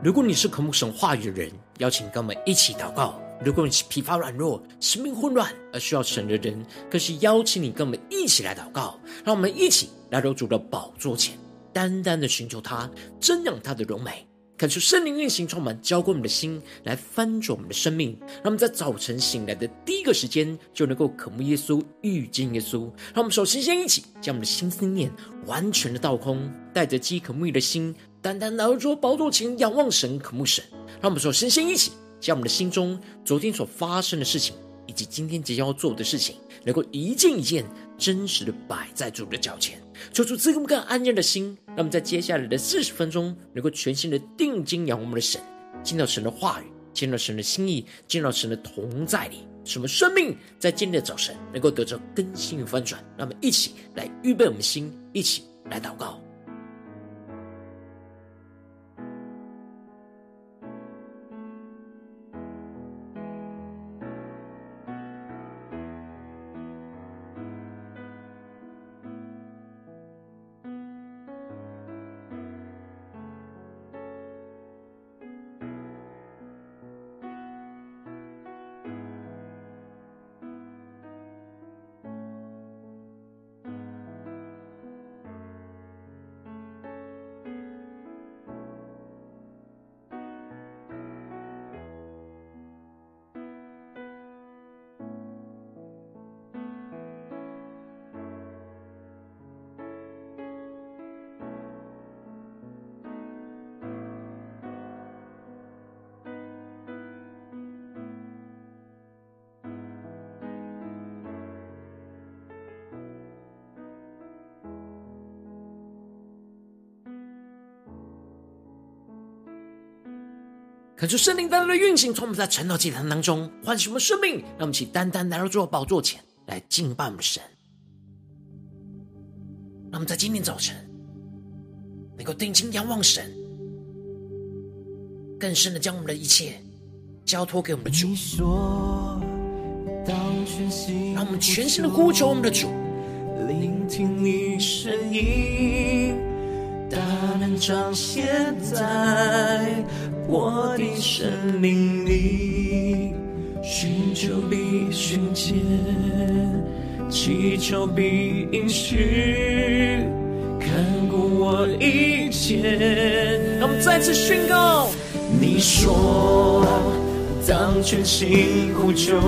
如果你是渴慕神话语的人，邀请跟我们一起祷告；如果你是疲乏软弱、生命混乱而需要神的人，更是邀请你跟我们一起来祷告。让我们一起来到主的宝座前，单单的寻求他，瞻仰他的荣美。感受圣灵运行充满，浇灌我们的心，来翻转我们的生命。让我们在早晨醒来的第一个时间，就能够渴慕耶稣、遇见耶稣。让我们首先先一起将我们的心思念完全的倒空，带着饥渴慕义的心，单单来到主宝座前仰望神、渴慕神。让我们首先先一起将我们的心中昨天所发生的事情，以及今天即将要做的事情，能够一件一件真实的摆在主的脚前。求主赐给我们安静的心，让我们在接下来的四十分钟，能够全心的定睛仰望我们的神，见到神的话语，见到神的心意，见到神的同在里，使我们生命在今天的早晨能够得着更新与翻转。让我们一起来预备我们心，一起来祷告。恳求圣灵单单的运行，从我们在晨祷祭坛当中唤醒我们生命，让我们一起单单来到主的宝座前来敬拜我们的神。让我们在今天早晨能够定睛仰望神，更深的将我们的一切交托给我们的主。让我们全心的呼求我们的主，聆听你声音，大能彰显在。我的生命里，寻求必寻见，祈求必应许，看顾我一切。让我们再次宣告：你说，当全心呼求，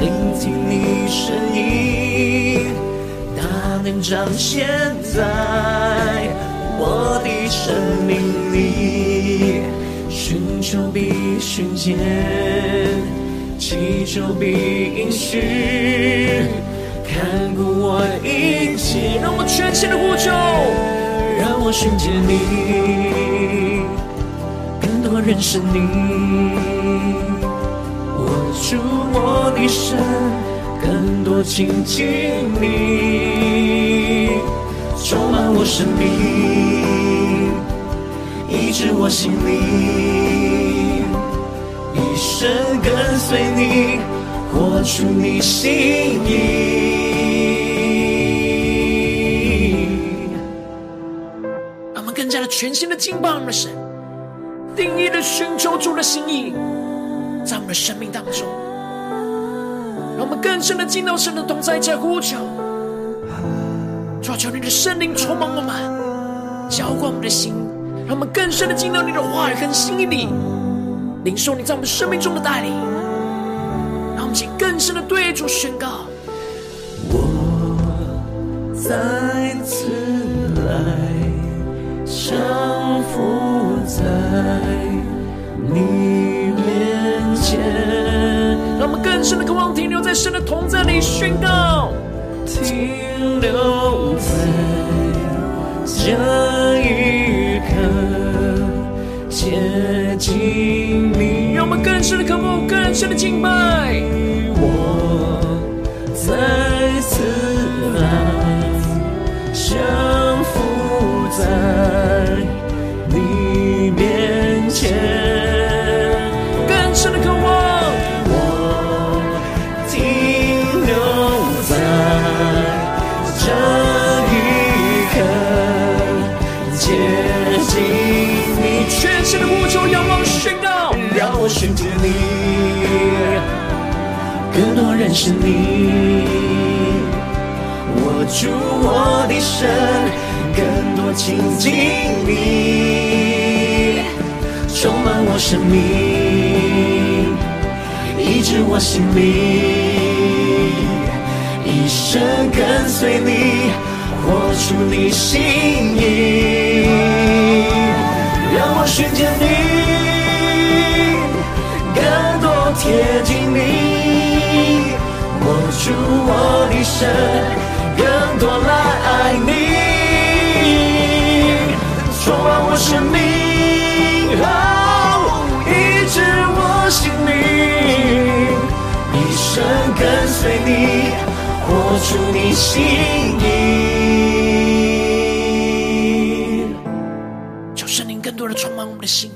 聆听你声音，能彰显在我的生命里。寻求必寻见，祈求必应许，看顾我一切。让我全心的呼求，让我寻见你，更多认识你。握住我的手，更多亲近你，充满我生命。医治我心灵，一生跟随你，活出你心意。让我们更加的全新的敬拜我们的神，定义的寻求主的心意，在我们的生命当中，让我们更深的进到神的同在，加呼求，求求你的圣灵充满我们，浇灌我们的心。让我们更深的进到你的话语和心意里，领受你在我们生命中的带领。让我们请更深的对主宣告：我再次来降服在你面前。更深的渴望停留在神的同在里宣告，停留在这一刻。接近你，让我们更深的渴慕，更深的敬拜。我再次来降服在你面前，更多认识你，握住我的手，更多亲近你，充满我生命，医治我心灵，一生跟随你，活出你心意，让我寻见你，更多贴近你，握住我的手，更多来爱你。充满我生命，哦，医治我心灵，一生跟随你，活出你心意。求圣灵更多的充满我们的心，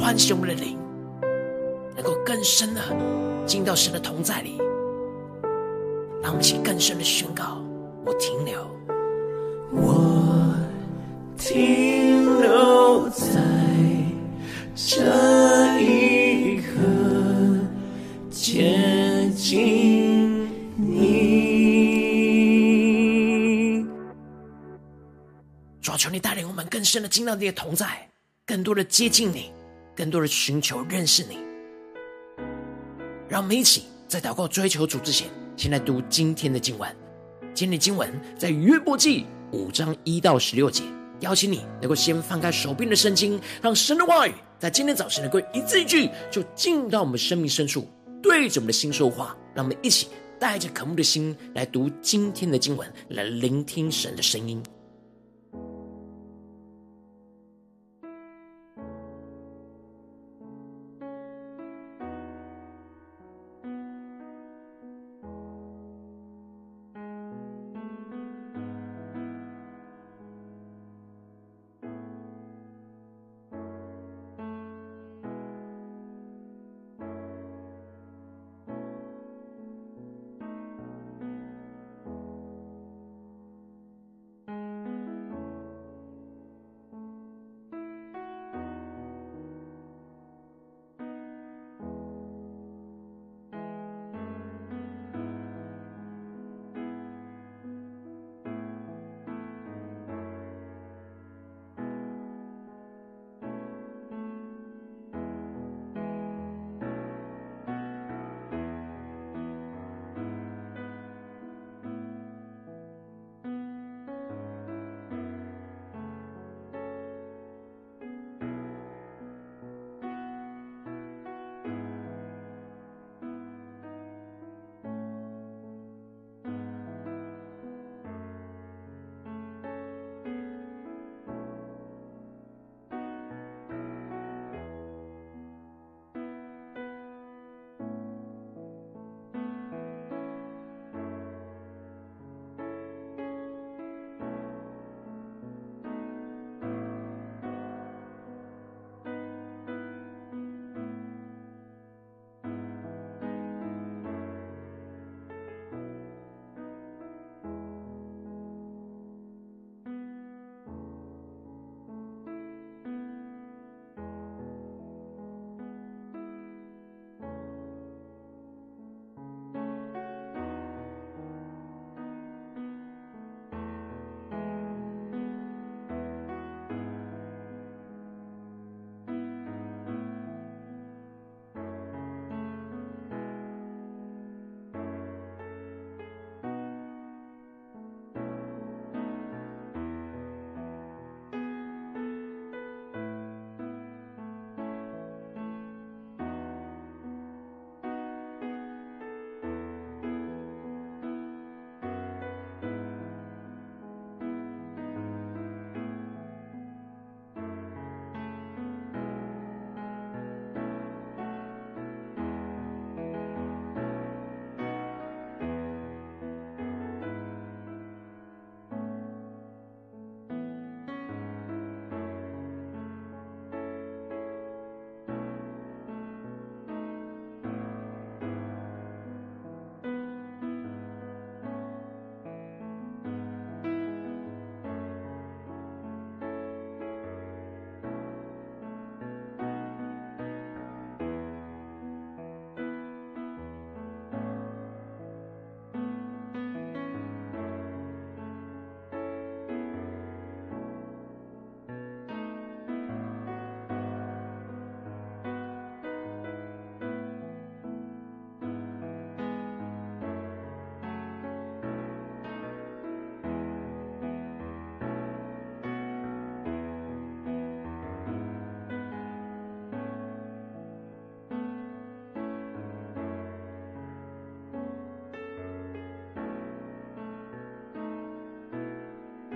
唤醒我们的灵，能够更深进到神的同在里，让我们起更深的宣告：我停留，我。停留在这一刻，接近你。主啊，求你带领我们更深的进到你的同在，更多的接近你，更多的寻求认识你。让我们一起在祷告追求主之前，先来读今天的经文。今天的经文在约伯记五章一到十六节。邀请你能够先翻开手边的圣经，让神的话语在今天早晨能够一字一句就进入到我们生命深处，对着我们的心说话。让我们一起带着渴慕的心来读今天的经文，来聆听神的声音。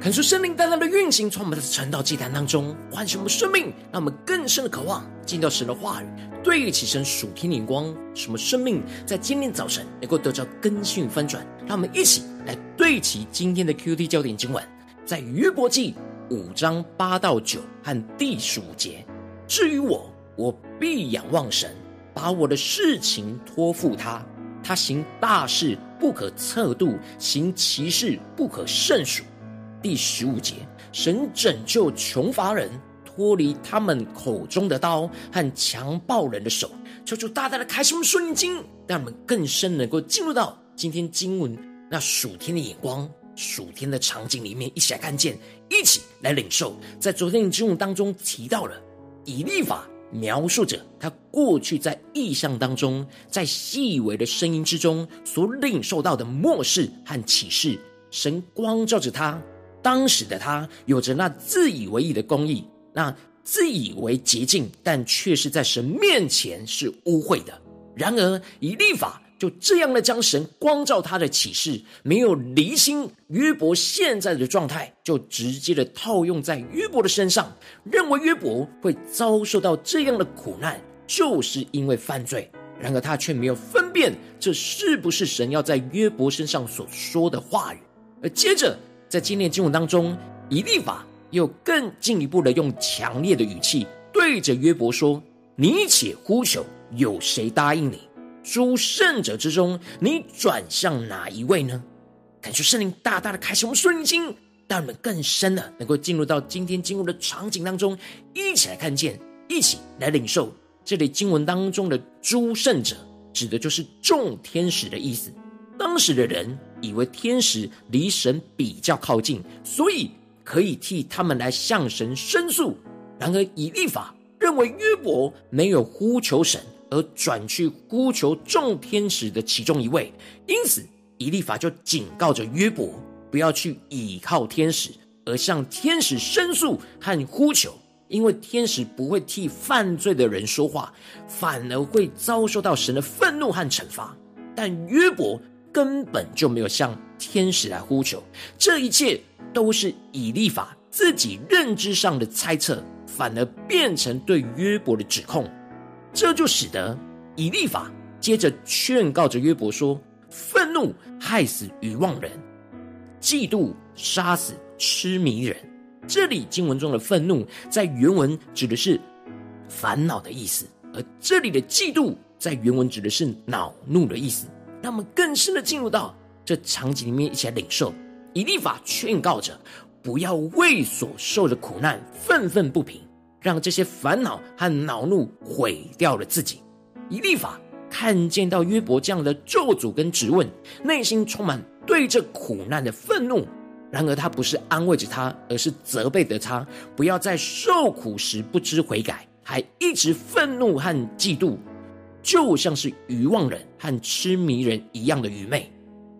恳求圣灵单单的运行，从我们的传道祭坛当中唤醒我们生命，让我们更深的渴望进到神的话语，对齐神属天的眼光，使我们生命在今天早晨能够得到更新与翻转。让我们一起来对齐今天的 QT 焦点经文，在约伯记五章八到九和第十五节。至于我，我必仰望神，把我的事情托付他。他行大事不可测度，行奇事不可胜数。第十五节，神拯救穷乏人，脱离他们口中的刀和强暴人的手。求主大大的开启我们属灵经，让我们更深能够进入到今天经文那属天的眼光、属天的场景里面，一起来看见，一起来领受。在昨天的经文当中提到了以利法描述着他过去在异象当中，在细微的声音之中所领受到的默示和启示，神光照着他。当时的他有着那自以为义的公义，那自以为洁净，但却是在神面前是污秽的。然而以立法就这样的将神光照他的启示，没有离心约伯现在的状态，就直接的套用在约伯的身上，认为约伯会遭受到这样的苦难，就是因为犯罪。然而他却没有分辨这是不是神要在约伯身上所说的话语，而接着。在今天经文当中，以利法又更进一步的用强烈的语气对着约伯说：“你且呼求，有谁答应你？诸圣者之中，你转向哪一位呢？”感谢圣灵大大的开启我们属灵经，让我们更深的能够进入到今天经文的场景当中，一起来看见，一起来领受这里经文当中的诸圣者，指的就是众天使的意思。当时的人。以为天使离神比较靠近，所以可以替他们来向神申诉。然而以利法认为约伯没有呼求神，而转去呼求众天使的其中一位，因此以利法就警告着约伯，不要去倚靠天使，而向天使申诉和呼求，因为天使不会替犯罪的人说话，反而会遭受到神的愤怒和惩罚。但约伯。根本就没有向天使来呼求，这一切都是以利法自己认知上的猜测，反而变成对约伯的指控。这就使得以利法接着劝告着约伯说：“愤怒害死愚妄人，嫉妒杀死痴迷人。”这里经文中的愤怒在原文指的是烦恼的意思，而这里的嫉妒在原文指的是恼怒的意思。让我们更深的进入到这场景里面，一起来领受。以立法劝告着，不要为所受的苦难愤愤不平，让这些烦恼和恼怒毁掉了自己。以立法看见到约伯这样的咒诅跟质问，内心充满对这苦难的愤怒。然而他不是安慰着他，而是责备着他，不要在受苦时不知悔改，还一直愤怒和嫉妒。就像是愚妄人和痴迷人一样的愚昧。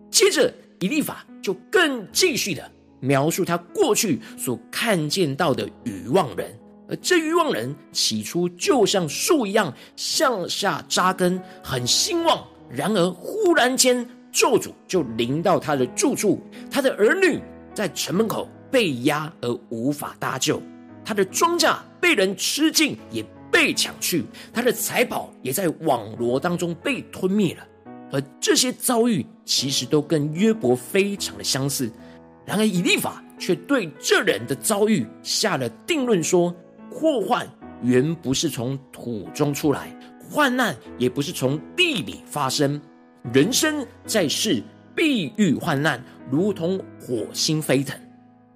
接着，以利法就更继续的描述他过去所看见到的愚妄人，而这愚妄人起初就像树一样向下扎根，很兴旺。然而，忽然间咒诅就临到他的住处，他的儿女在城门口被压而无法搭救，他的庄稼被人吃尽，也。被抢去，他的财宝也在网罗当中被吞灭了。而这些遭遇其实都跟约伯非常的相似。然而以利法却对这人的遭遇下了定论说：祸患原不是从土中出来，患难也不是从地里发生。人生在世必遇患难，如同火星飞腾。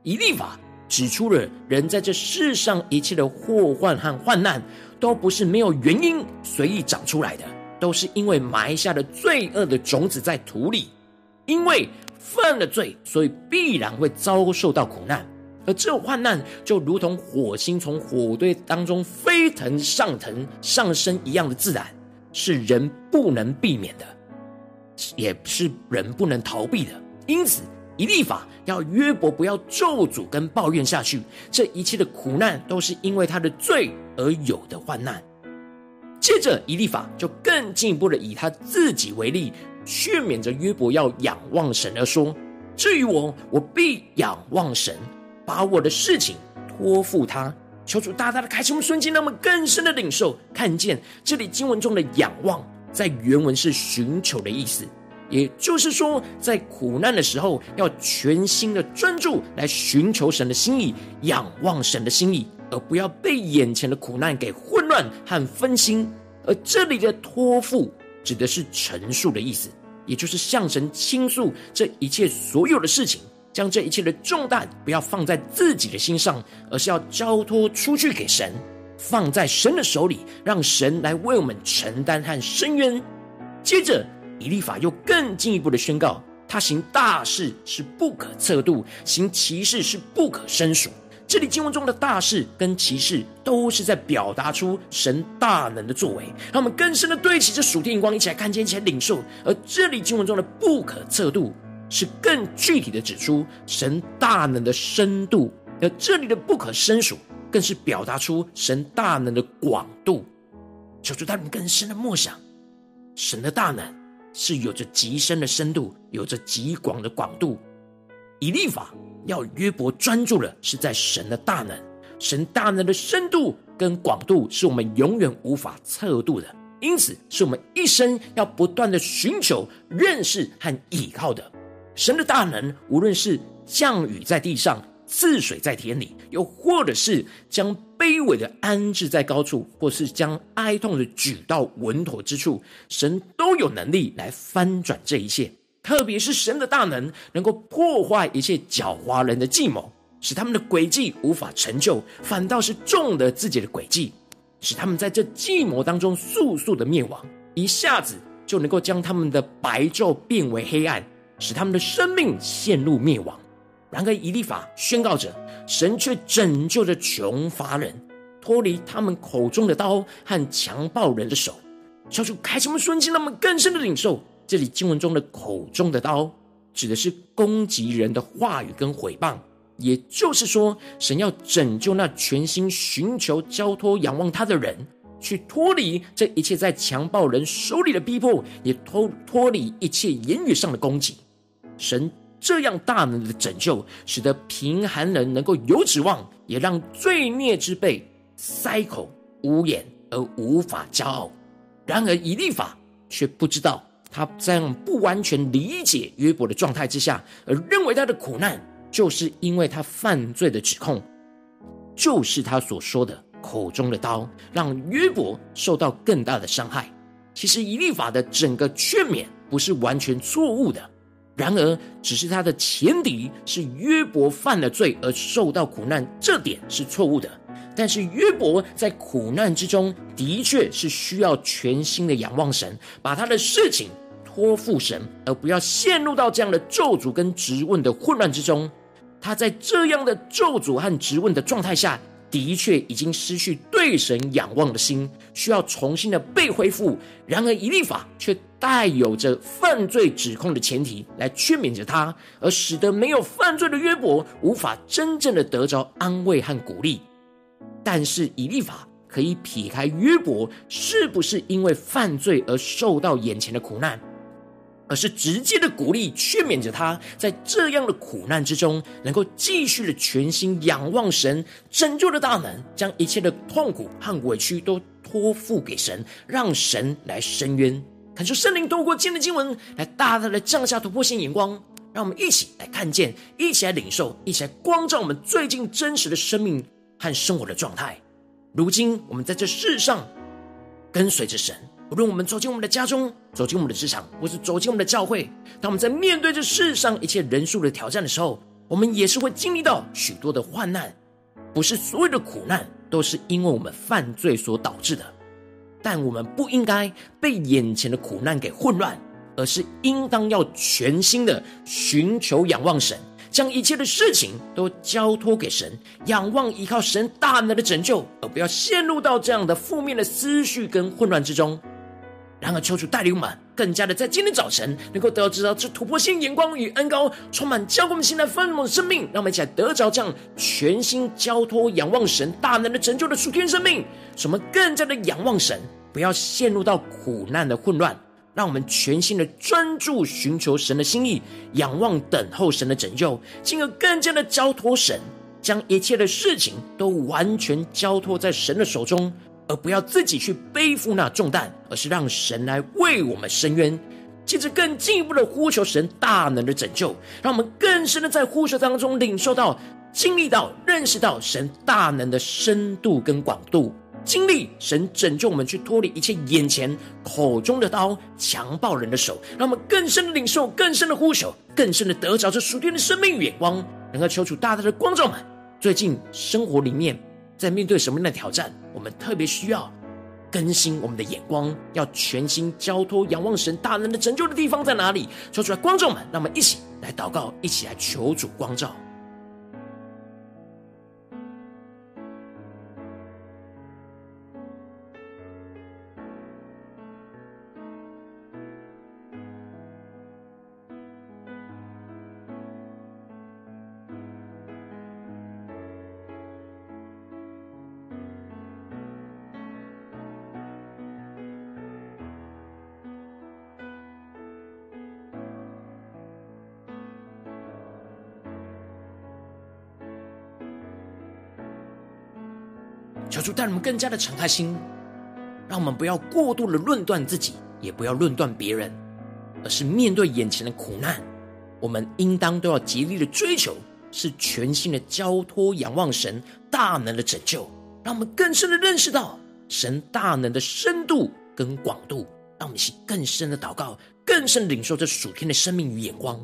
以利法。指出了人在这世上一切的祸患和患难，都不是没有原因随意长出来的，都是因为埋下了罪恶的种子在土里，因为犯了罪，所以必然会遭受到苦难。而这患难就如同火星从火堆当中飞腾上腾上升一样的自然，是人不能避免的，也是人不能逃避的。因此。一立法要约伯不要咒诅跟抱怨下去，这一切的苦难都是因为他的罪而有的患难。接着，以利法就更进一步的以他自己为例，劝勉着约伯要仰望神而说：“至于我，我必仰望神，把我的事情托付他。求主大大的开启我们瞬间，让我们更深的领受，看见这里经文中的仰望，在原文是寻求的意思。也就是说，在苦难的时候，要全心的专注来寻求神的心意，仰望神的心意，而不要被眼前的苦难给混乱和分心。而这里的托付，指的是陈述的意思，也就是向神倾诉这一切所有的事情。将这一切的重担不要放在自己的心上，而是要交托出去给神，放在神的手里，让神来为我们承担和伸冤。接着，以利法又更进一步的宣告：他行大事是不可测度，行奇事是不可胜数。这里经文中的大事跟奇事，都是在表达出神大能的作为，让我们更深的对齐这属天眼光，一起来看见，一起来领受。而这里经文中的不可测度。是更具体的指出神大能的深度，而这里的不可胜数，更是表达出神大能的广度。求主带领更深的默想，神的大能是有着极深的深度，有着极广的广度。以立法要约伯专注的是在神的大能，神大能的深度跟广度是我们永远无法测度的，因此是我们一生要不断的寻求、认识和依靠的。神的大能，无论是降雨在地上，赐水在田里，又或者是将卑微的安置在高处，或是将哀痛的举到稳妥之处，神都有能力来翻转这一切。特别是神的大能，能够破坏一切狡猾人的计谋，使他们的诡计无法成就，反倒是中了自己的诡计，使他们在这计谋当中速速的灭亡，一下子就能够将他们的白昼变为黑暗。使他们的生命陷入灭亡。然而，以利法宣告着，神却拯救着穷乏人，脱离他们口中的刀和强暴人的手。求主开启我们瞬间，让我们更深的领受这里经文中的口中的刀，指的是攻击人的话语跟诽谤。也就是说，神要拯救那全心寻求、交托、仰望他的人。去脱离这一切在强暴人手里的逼迫，也脱脱离一切言语上的攻击。神这样大能的拯救，使得贫寒人能够有指望，也让罪孽之辈塞口无言而无法骄傲。然而以立法却不知道，他在不完全理解约伯的状态之下，而认为他的苦难就是因为他犯罪的指控，就是他所说的。口中的刀让约伯受到更大的伤害。其实以立法的整个劝勉不是完全错误的，然而只是他的前提是约伯犯了罪而受到苦难，这点是错误的。但是约伯在苦难之中的确是需要全心的仰望神，把他的事情托付神，而不要陷入到这样的咒诅跟质问的混乱之中。他在这样的咒诅和质问的状态下。的确已经失去对神仰望的心，需要重新的被恢复。然而以利法却带有着犯罪指控的前提来劝勉着他，而使得没有犯罪的约伯无法真正的得着安慰和鼓励。但是以利法可以撇开约伯是不是因为犯罪而受到眼前的苦难。而是直接的鼓励、劝勉着他，在这样的苦难之中，能够继续的全心仰望神拯救的大能，将一切的痛苦和委屈都托付给神，让神来伸冤。恳求圣灵透过今天的经文，来大大的降下突破性眼光，让我们一起来看见，一起来领受，一起来光照我们最近真实的生命和生活的状态。如今我们在这世上跟随着神。无论我们走进我们的家中，走进我们的职场，或是走进我们的教会，当我们在面对这世上一切人数的挑战的时候，我们也是会经历到许多的患难。不是所有的苦难都是因为我们犯罪所导致的，但我们不应该被眼前的苦难给混乱，而是应当要全心的寻求仰望神。将一切的事情都交托给神，仰望依靠神大能的拯救，而不要陷入到这样的负面的思绪跟混乱之中。然而，求主带领我们更加的在今天早晨能够得到知道这突破性眼光与恩膏，充满交给我们现在丰盛的生命，让我们一起来得着这样全心交托仰望神大能的拯救的属天生命，使我们更加的仰望神，不要陷入到苦难的混乱。让我们全心的专注寻求神的心意，仰望等候神的拯救，进而更加的交托神，将一切的事情都完全交托在神的手中，而不要自己去背负那重担，而是让神来为我们伸冤。接着更进一步的呼求神大能的拯救，让我们更深的在呼求当中领受到、经历到、认识到神大能的深度跟广度，经历神拯救我们去脱离一切眼前口中的刀、强暴人的手，让我们更深的领受、更深的呼求、更深的得着这属天的生命与眼光，能够求主大大的光照们。最近生活里面在面对什么样的挑战，我们特别需要。更新我们的眼光，要全心交托、仰望神大能的拯救的地方在哪里？说出来，观众们，让我们一起来祷告，一起来求主光照。求主带我们更加的敞开心，让我们不要过度的论断自己，也不要论断别人，而是面对眼前的苦难，我们应当都要极力的追求，是全心的交托、仰望神大能的拯救，让我们更深的认识到神大能的深度跟广度，让我们去更深的祷告，更深的领受这属天的生命与眼光。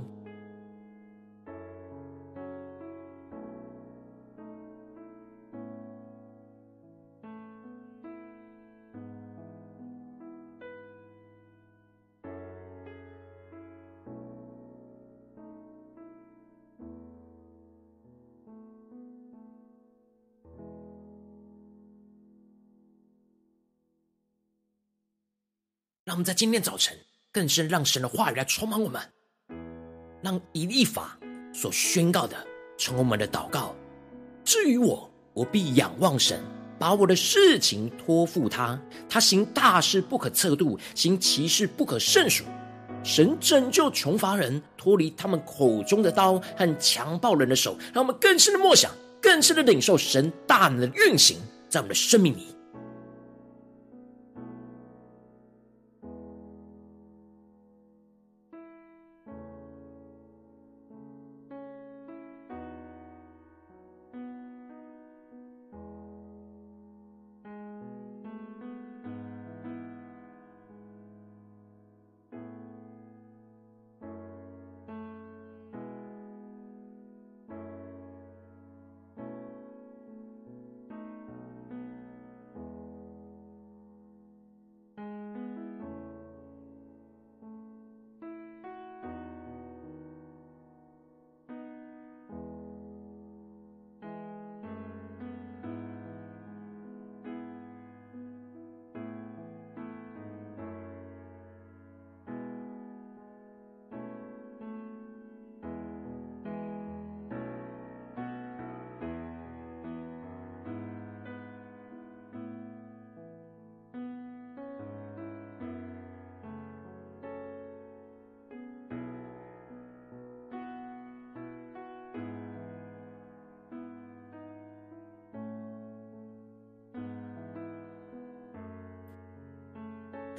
们在今天早晨更深让神的话语来充满我们，让以立法所宣告的成为我们的祷告。至于我，我必仰望神，把我的事情托付他。他行大事不可测度，行奇事不可胜数。神拯救穷乏人，脱离他们口中的刀和强暴人的手。让我们更深的默想，更深的领受神大能的运行在我们的生命里。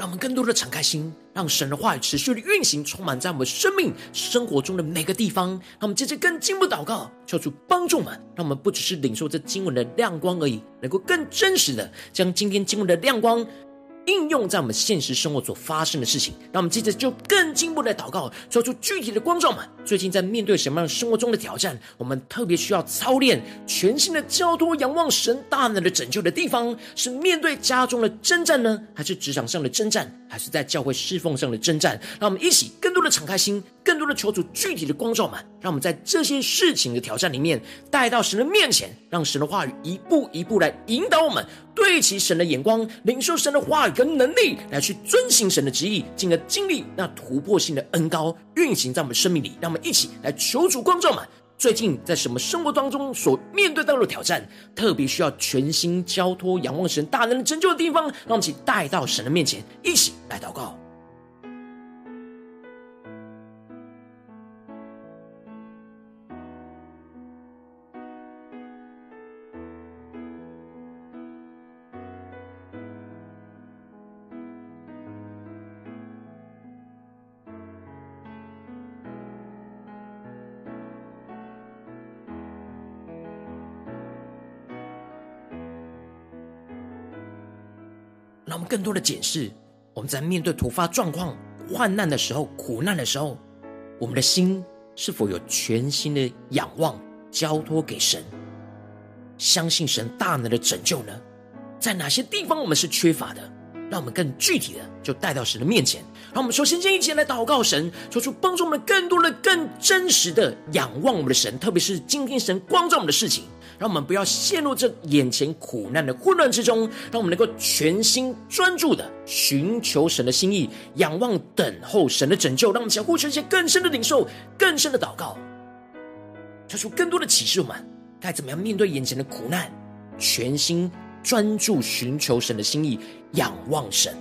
让我们更多的敞开心，让神的话语持续的运行，充满在我们生命生活中的每个地方。让我们接着更进一步祷告，求主帮助我们，让我们不只是领受这经文的亮光而已，能够更真实的将今天经文的亮光。应用在我们现实生活所发生的事情，让我们接着就更进一步的祷告，做出具体的光照们。最近在面对什么样生活中的挑战，我们特别需要操练全新的交托、仰望神大能的拯救的地方，是面对家中的征战呢，还是职场上的征战，还是在教会侍奉上的征战？让我们一起更多的敞开心，更多的求主具体的光照们，让我们在这些事情的挑战里面带到神的面前，让神的话语一步一步来引导我们。对齐神的眼光，领受神的话语跟能力，来去遵行神的旨意，进而经历那突破性的恩膏运行在我们生命里。让我们一起来求主光照们，最近在什么生活当中所面对到的挑战，特别需要全心交托、仰望神大能的拯救的地方，让我们一起带到神的面前，一起来祷告。让我们更多的检视，我们在面对突发状况、患难的时候、苦难的时候，我们的心是否有全新的仰望、交托给神，相信神大能的拯救呢？在哪些地方我们是缺乏的？让我们更具体的就带到神的面前。让我们首先先一起来祷告神，求主帮助我们更多的、更真实的仰望我们的神，特别是今天神光照我们的事情。让我们不要陷入这眼前苦难的混乱之中，让我们能够全心专注的寻求神的心意，仰望等候神的拯救。让我们相互呈现更深的领受、更深的祷告，求出更多的启示我们该怎么样面对眼前的苦难，全心专注寻求神的心意，仰望神。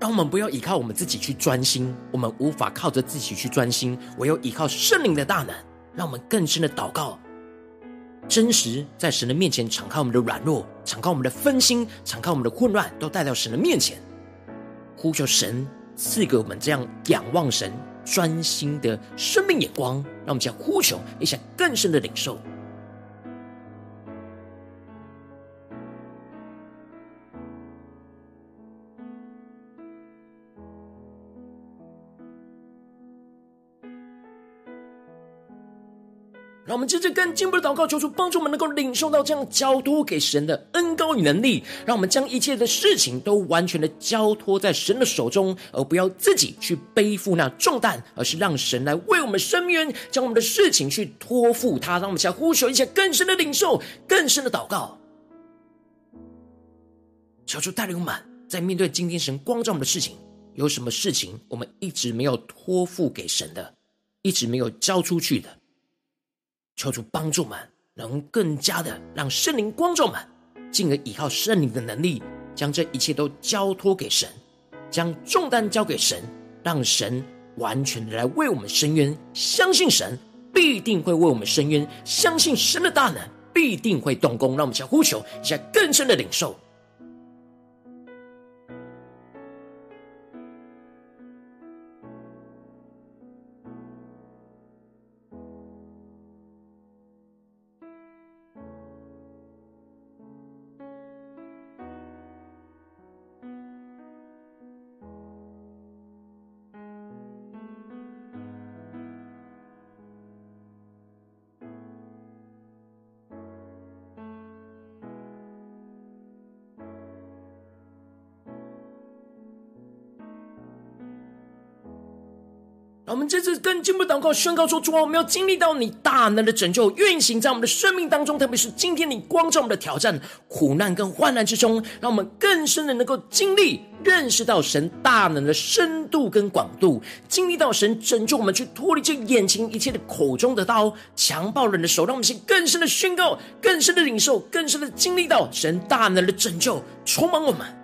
让我们不要依靠我们自己去专心，我们无法靠着自己去专心，唯有依靠圣灵的大能，让我们更深的祷告，真实在神的面前敞开我们的软弱，敞开我们的分心，敞开我们的混乱，都带到神的面前，呼求神赐给我们这样仰望神、专心的生命眼光，让我们这样呼求，也想更深的领受。我们接着更进一步的祷告，求主帮助我们能够领受到这样交托给神的恩膏与能力，让我们将一切的事情都完全的交托在神的手中，而不要自己去背负那重担，而是让神来为我们伸冤，将我们的事情去托付他。让我们想呼求一些更深的领受，更深的祷告，求主带领我们，在面对今天神光照我们的事情，有什么事情我们一直没有托付给神的，一直没有交出去的。求主帮助们，能更加的让圣灵光照们，进而依靠圣灵的能力，将这一切都交托给神，将重担交给神，让神完全的来为我们伸冤。相信神必定会为我们伸冤，相信神的大能必定会动工。让我们向呼求一下更深的领受。我们这次更进步祷告，宣告说：主啊，我们要经历到你大能的拯救运行在我们的生命当中，特别是今天你光照我们的挑战、苦难跟患难之中，让我们更深的能够经历、认识到神大能的深度跟广度，经历到神拯救我们去脱离这眼前一切的口中的刀、强暴人的手，让我们先更深的宣告、更深的领受、更深的经历到神大能的拯救充满我们。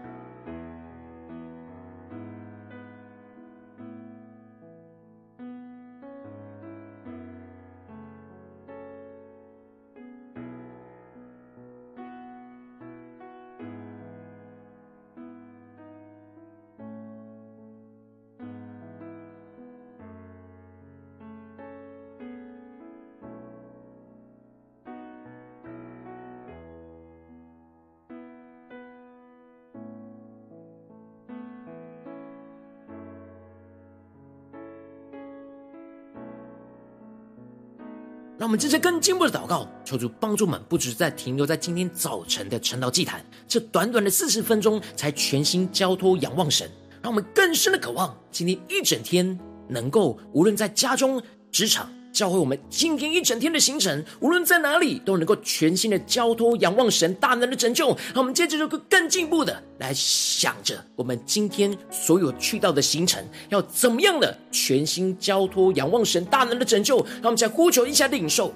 让我们接着更进一步的祷告，求主帮助们，不只是在停留在今天早晨的晨祷祭坛，这短短的四十分钟，才全心交托仰望神，让我们更深的渴望今天一整天能够无论在家中、职场。教会我们今天一整天的行程，无论在哪里，都能够全心的交托、仰望神大能的拯救。那我们接着就更进一步的来想着，我们今天所有去到的行程，要怎么样的全心交托、仰望神大能的拯救。让我们再呼求一下领受。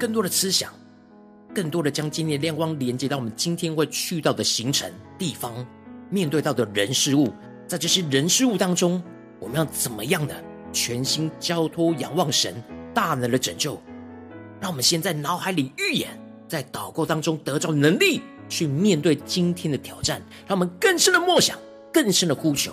更多的思想，更多的将今天的亮光连接到我们今天会去到的行程地方，面对到的人事物，在这些人事物当中，我们要怎么样的全心交托仰望神大能的拯救？让我们先在脑海里预演，在祷告当中得着能力，去面对今天的挑战。让我们更深的默想，更深的呼求。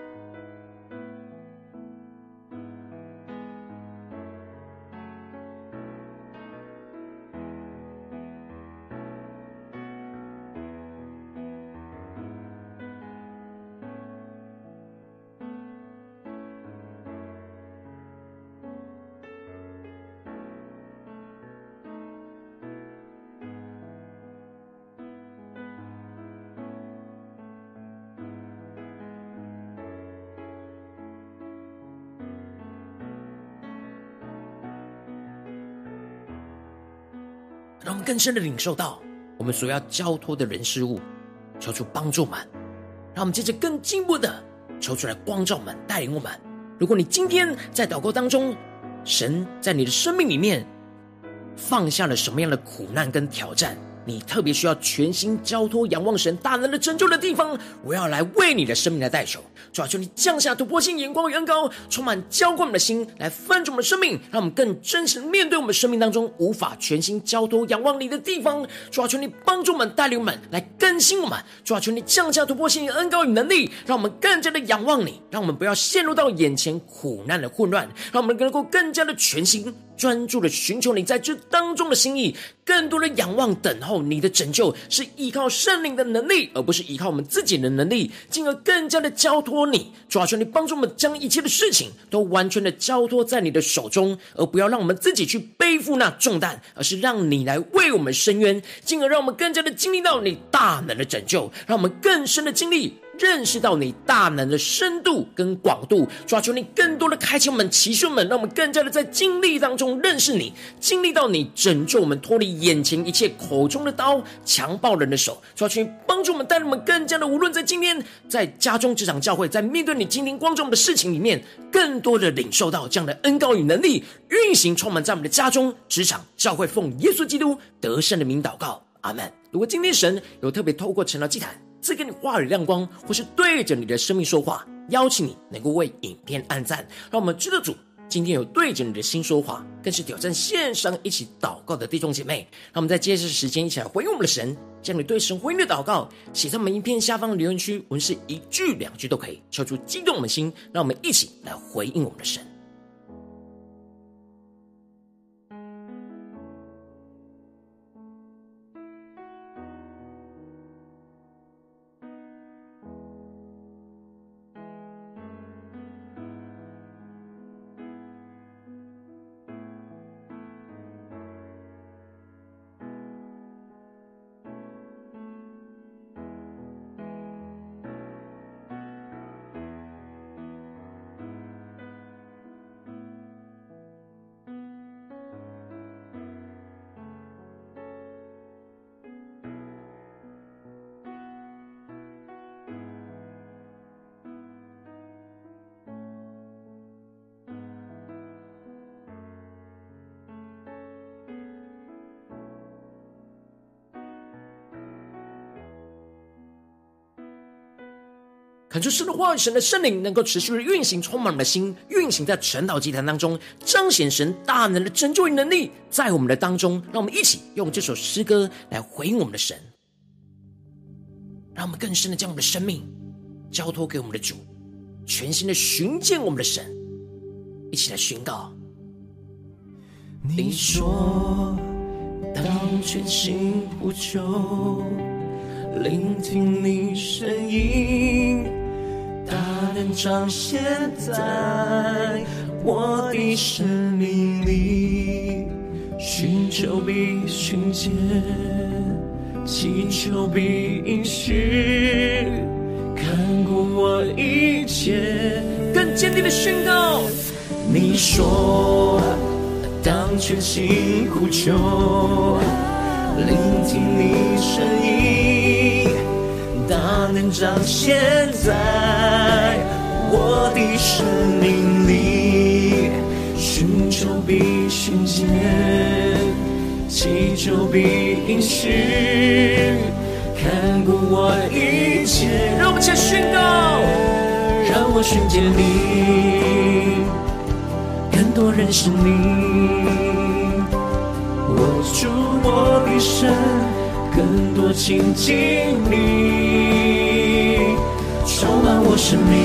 让我们更深的领受到我们所要交托的人事物，求出帮助们。让我们接着更进一步的求出来光照们，带领我们。如果你今天在祷告当中，神在你的生命里面放下了什么样的苦难跟挑战？你特别需要全心交托、仰望神大能的拯救的地方，我要来为你的生命来代求。主要，求你降下突破性眼光与恩膏，充满浇灌我们的心，来翻转我们的生命，让我们更真实面对我们生命当中无法全心交托、仰望你的地方。主要，求你帮助我们、带领我们来更新我们。主要，求你降下突破性恩膏与能力，让我们更加的仰望你，让我们不要陷入到眼前苦难的混乱，让我们能够更加的全心。专注的寻求你在这当中的心意，更多的仰望等候你的拯救，是依靠圣灵的能力，而不是依靠我们自己的能力，进而更加的交托托你。主啊，求你帮助我们将一切的事情都完全的交托在你的手中，而不要让我们自己去背负那重担，而是让你来为我们伸冤，进而让我们更加的经历到你大能的拯救，让我们更深的经历。认识到你大能的深度跟广度，抓住你更多的开启我们启示们，让我们更加的在经历当中认识你，经历到你拯救我们脱离眼前一切口中的刀、强暴人的手，抓住你帮助我们，带领我们更加的，无论在今天在家中、职场、教会，在面对你今天光照我们的事情里面，更多的领受到这样的恩膏与能力运行，充满在我们的家中、职场、教会，奉耶稣基督得胜的名祷告，阿门。如果今天神有特别透过成了祭坛，赐给你话语亮光，或是对着你的生命说话，邀请你能够为影片按赞，让我们知道主今天有对着你的心说话，更是挑战线上一起祷告的弟兄姐妹。让我们在接着时间一起来回应我们的神，将你对神回应的祷告写在我们影片下方的留言区，文字一句两句都可以，敲出激动我们的心，让我们一起来回应我们的神。恳求神的话语，神的圣灵能够持续的运行，充满我们的心，运行在晨祷祭坛当中，彰显神大能的拯救与能力在我们的当中。让我们一起用这首诗歌来回应我们的神，让我们更深的将我们的生命交托给我们的主，全心的寻见我们的神，一起来宣告。你说，当全心呼求，聆听你声音。大能彰显在我的生命里，寻求必寻见，祈求必应许，看顾我一切。更坚定的宣告，你说当全心呼求，聆听你声音，能彰显在我的生命里，寻求必寻见，祈求必应许，看顾我一切。让我们先宣告，让我寻见你，更多认识你，握住我的手，更多亲近你，充满我生命，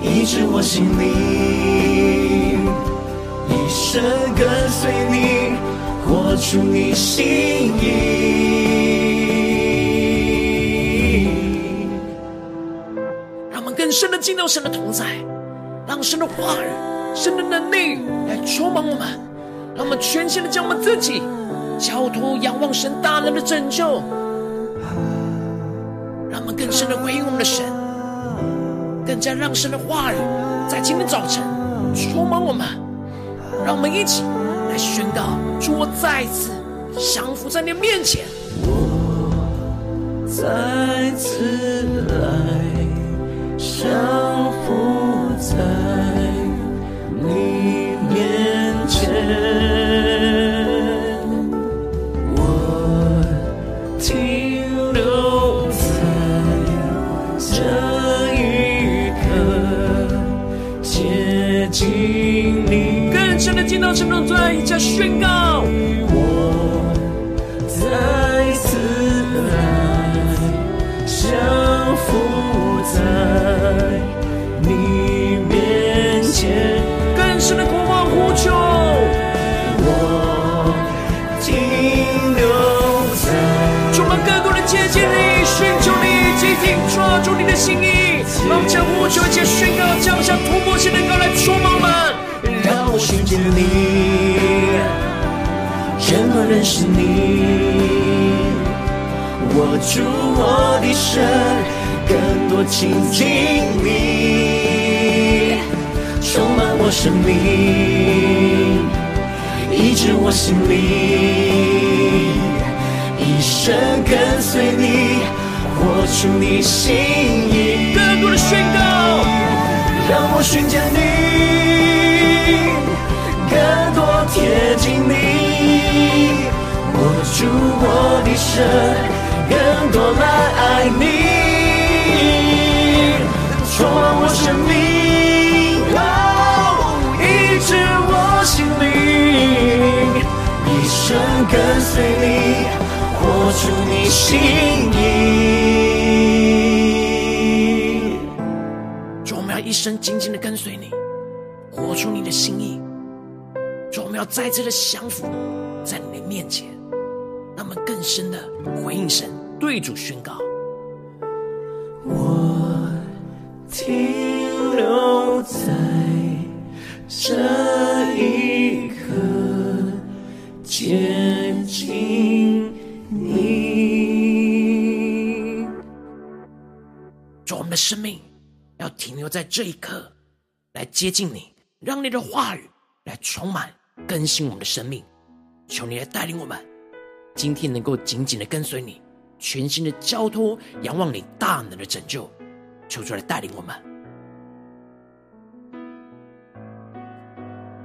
医治我心灵，一生跟随你，活出你心意。让我们更深的进到神的同在，让神的话语、神的能力来充满我们，让我们全心的将我们自己交托、仰望神大能的拯救，更深的回应我们的神，更加让神的话语在今天早晨充满我们，让我们一起来宣告：主，我再次降服在你的面前，我再次来降服在更深的进到神的同在，一起宣告。我再次来降服在你面前，更深的渴望呼求，我停留在。充满更多的接近你，寻求你，紧紧抓住你的心意，让我们将呼求一切宣告，降下突破性的高来充满我。让我寻见你，更多认识你，握住我的手，更多亲近你，充满我生命，医治我心灵，一生跟随你，活出你心意。更多的宣告，让我寻见你，更多贴近你，握住我的手，更多来爱你，充满我生命，哦，医治我心灵，一生跟随你，活出你。心意。一生紧紧的跟随你，活出你的心意。主，我们要再次的降服在你的面前，那么更深的回应神，对主宣告。停留在这一刻，来接近你，让你的话语来充满、更新我们的生命。求你来带领我们，今天能够紧紧的跟随你，全心的交托、仰望你大能的拯救。求主来带领我们。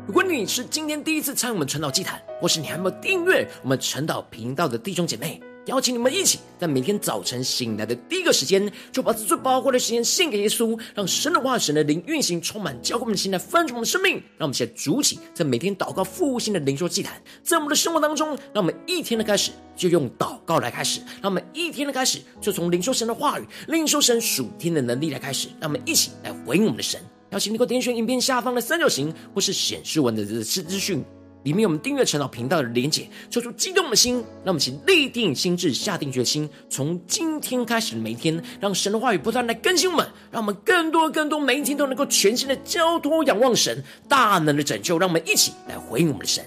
如果你是今天第一次参与我们传道祭坛，或是你还没有订阅我们传道频道的弟兄姐妹，邀请你们一起在每天早晨醒来的第一个时间，就把这最宝贵的时间献给耶稣，让神的话、神的灵运行，充满浇灌我们的心，来翻转我们的生命。让我们现在主起在每天祷告复兴的灵修祭坛，在我们的生活当中，让我们一天的开始就用祷告来开始，让我们一天的开始就从领受神的话语、领受神属天的能力来开始，让我们一起来回应我们的神。邀请你给我点选影片下方的三角形，或是显示文的这次资讯。里面有我们订阅陈老频道的连姐，抽出激动的心，让我们请立定心智，下定决心，从今天开始的每一天，让神的话语不断来更新我们，让我们更多更多每一天都能够全新的交托仰望神大能的拯救，让我们一起来回应我们的神。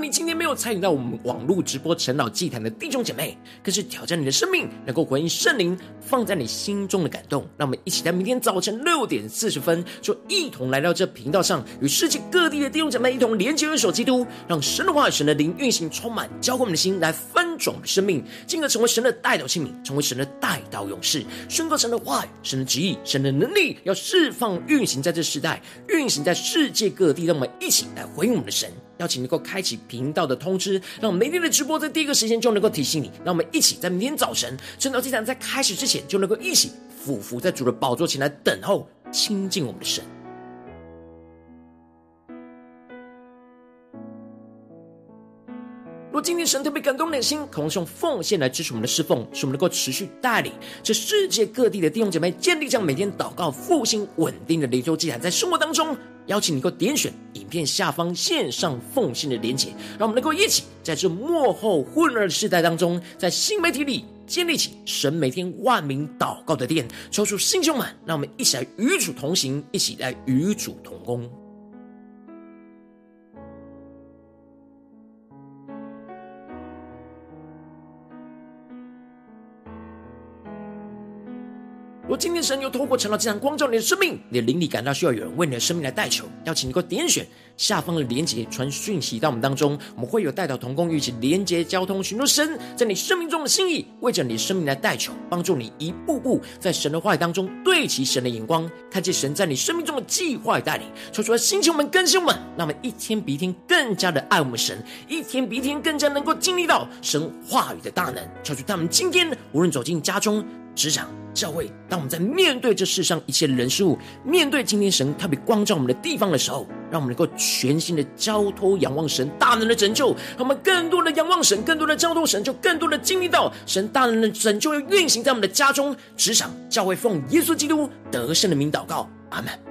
你今天没有参与到我们网络直播陈老祭坛的弟兄姐妹，更是挑战你的生命，能够回应圣灵放在你心中的感动。让我们一起在明天早晨六点四十分，就一同来到这频道上，与世界各地的弟兄姐妹一同连接、元首基督，让神的话语、神的灵运行，充满浇灌我们的心，来翻转我们生命，进而成为神的代祷器皿，成为神的代祷勇士，宣告神的话语、神的旨意、神的能力，要释放运行在这时代，运行在世界各地。让我们一起来回应我们的神。邀请能够开启频道的通知，让我们每天的直播在第一个时间就能够提醒你。让我们一起在明天早晨，晨祷祭坛在开始之前，就能够一起俯伏在主的宝座前来等候亲近我们的神。若今天神特别感动你的心，渴望用奉献来支持我们的侍奉，使我们能够持续带领这世界各地的弟兄姐妹建立这样每天祷告复兴稳定的灵修祭坛，在生活当中。邀请你能够点选影片下方线上奉献的连结，让我们能够一起在这幕后混乱的世代当中，在新媒体里建立起神每天万名祷告的殿。抽出弟兄们，让我们一起来与主同行，一起来与主同工。若今天神又透过晨祷祭坛光照你的生命，你的灵里感到需要有人为你的生命来代求，邀请你给我点选下方的连结，传讯息到我们当中，我们会有代祷同工，一起连结交通，寻求神在你生命中的心意，为着你的生命来代求，帮助你一步步在神的话语当中对齐神的眼光，看见神在你生命中的计划与带领。说出来，星球们、更新们，让我们一天比一天更加的爱我们神，一天比一天更加能够经历到神话语的大能。求主他们今天无论走进家中、职场、教会，当我们在面对这世上一切人事物，面对今天神特别光照我们的地方的时候，让我们能够全心的交托仰望神大能的拯救，让我们更多的仰望神，更多的交托神，就更多的经历到神大能的拯救要运行在我们的家中、职场、教会，奉耶稣基督得胜的名祷告，阿门。